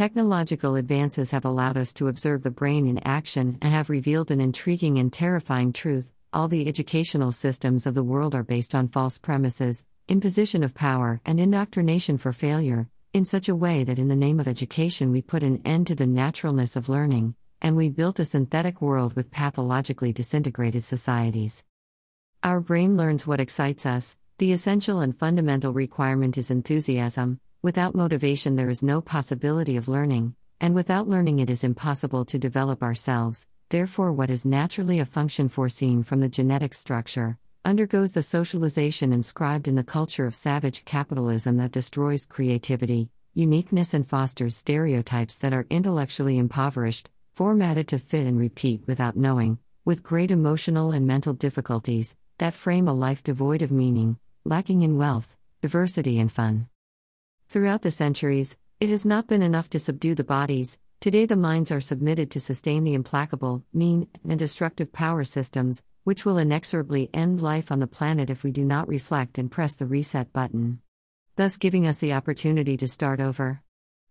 Technological advances have allowed us to observe the brain in action and have revealed an intriguing and terrifying truth. All the educational systems of the world are based on false premises, imposition of power, and indoctrination for failure, in such a way that in the name of education we put an end to the naturalness of learning, and we built a synthetic world with pathologically disintegrated societies. Our brain learns what excites us, the essential and fundamental requirement is enthusiasm. Without motivation, there is no possibility of learning, and without learning, it is impossible to develop ourselves. Therefore, what is naturally a function foreseen from the genetic structure undergoes the socialization inscribed in the culture of savage capitalism that destroys creativity, uniqueness, and fosters stereotypes that are intellectually impoverished, formatted to fit and repeat without knowing, with great emotional and mental difficulties, that frame a life devoid of meaning, lacking in wealth, diversity, and fun. Throughout the centuries, it has not been enough to subdue the bodies, today the minds are submitted to sustain the implacable, mean, and destructive power systems, which will inexorably end life on the planet if we do not reflect and press the reset button. Thus, giving us the opportunity to start over.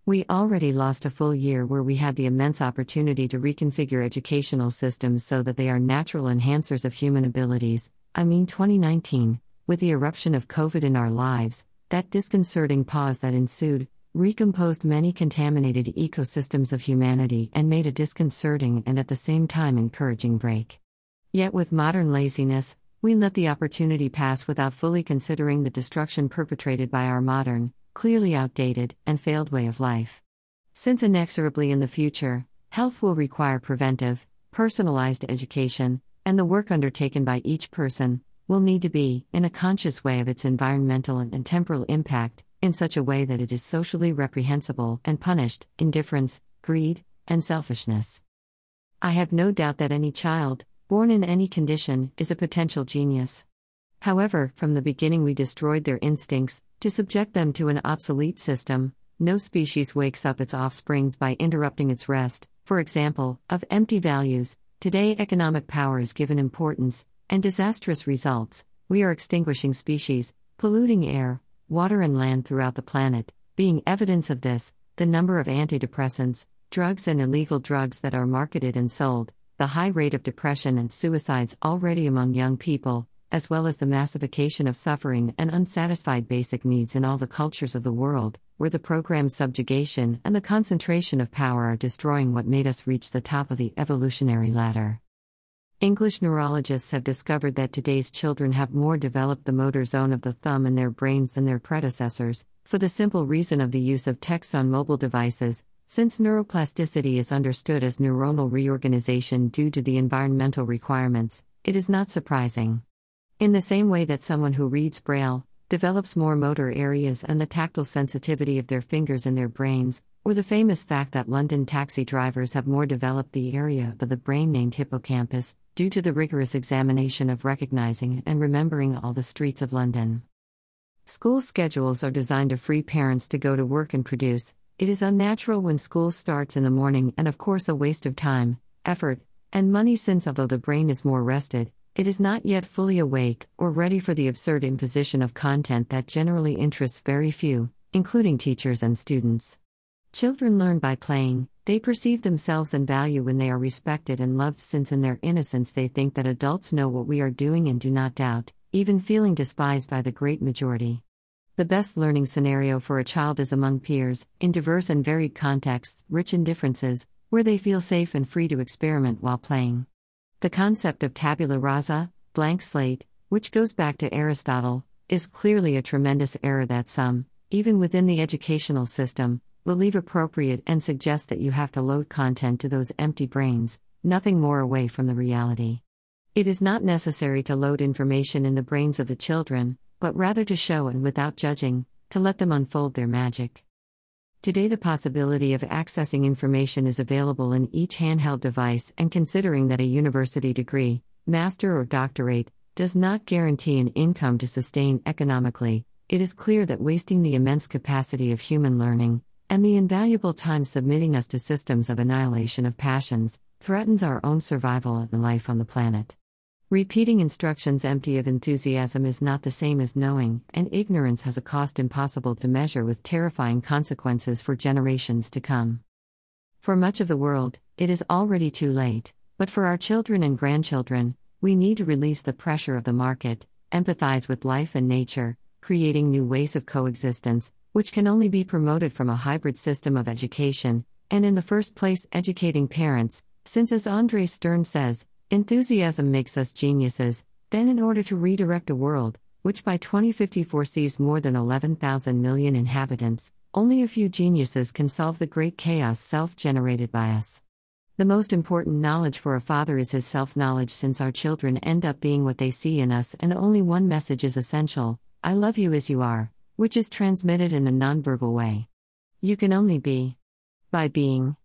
We already lost a full year where we had the immense opportunity to reconfigure educational systems so that they are natural enhancers of human abilities. I mean, 2019, with the eruption of COVID in our lives, that disconcerting pause that ensued, recomposed many contaminated ecosystems of humanity and made a disconcerting and at the same time encouraging break. Yet, with modern laziness, we let the opportunity pass without fully considering the destruction perpetrated by our modern, clearly outdated, and failed way of life. Since inexorably in the future, health will require preventive, personalized education, and the work undertaken by each person, will need to be, in a conscious way, of its environmental and temporal impact, in such a way that it is socially reprehensible and punished indifference, greed, and selfishness. I have no doubt that any child, born in any condition, is a potential genius. However, from the beginning we destroyed their instincts, to subject them to an obsolete system. No species wakes up its offsprings by interrupting its rest, for example, of empty values. Today, economic power is given importance, and disastrous results, we are extinguishing species, polluting air, water, and land throughout the planet. Being evidence of this, the number of antidepressants, drugs, and illegal drugs that are marketed and sold, the high rate of depression and suicides already among young people, as well as the massification of suffering and unsatisfied basic needs in all the cultures of the world, where the program's subjugation and the concentration of power are destroying what made us reach the top of the evolutionary ladder. English neurologists have discovered that today's children have more developed the motor zone of the thumb in their brains than their predecessors, for the simple reason of the use of text on mobile devices, since neuroplasticity is understood as neuronal reorganization due to the environmental requirements, it is not surprising. In the same way that someone who reads Braille develops more motor areas and the tactile sensitivity of their fingers in their brains, or the famous fact that London taxi drivers have more developed the area of the brain named hippocampus, due to the rigorous examination of recognizing and remembering all the streets of London. School schedules are designed to free parents to go to work and produce. It is unnatural when school starts in the morning and, of course, a waste of time, effort, and money since, although the brain is more rested, it is not yet fully awake or ready for the absurd imposition of content that generally interests very few, including teachers and students. Children learn by playing, they perceive themselves and value when they are respected and loved, since in their innocence they think that adults know what we are doing and do not doubt, even feeling despised by the great majority. The best learning scenario for a child is among peers, in diverse and varied contexts, rich in differences, where they feel safe and free to experiment while playing. The concept of tabula rasa, blank slate, which goes back to Aristotle, is clearly a tremendous error that some, even within the educational system, believe appropriate and suggest that you have to load content to those empty brains, nothing more away from the reality. It is not necessary to load information in the brains of the children, but rather to show and without judging, to let them unfold their magic. Today, the possibility of accessing information is available in each handheld device, and considering that a university degree, master or doctorate, does not guarantee an income to sustain economically, it is clear that wasting the immense capacity of human learning, and the invaluable time submitting us to systems of annihilation of passions, threatens our own survival and life on the planet. Repeating instructions empty of enthusiasm is not the same as knowing, and ignorance has a cost impossible to measure with terrifying consequences for generations to come. For much of the world, it is already too late, but for our children and grandchildren, we need to release the pressure of the market, empathize with life and nature, creating new ways of coexistence, which can only be promoted from a hybrid system of education, and in the first place, educating parents, since as Andre Stern says, Enthusiasm makes us geniuses, then, in order to redirect a world, which by 2054 sees more than 11,000 million inhabitants, only a few geniuses can solve the great chaos self generated by us. The most important knowledge for a father is his self knowledge, since our children end up being what they see in us, and only one message is essential. I love you as you are, which is transmitted in a nonverbal way. You can only be by being.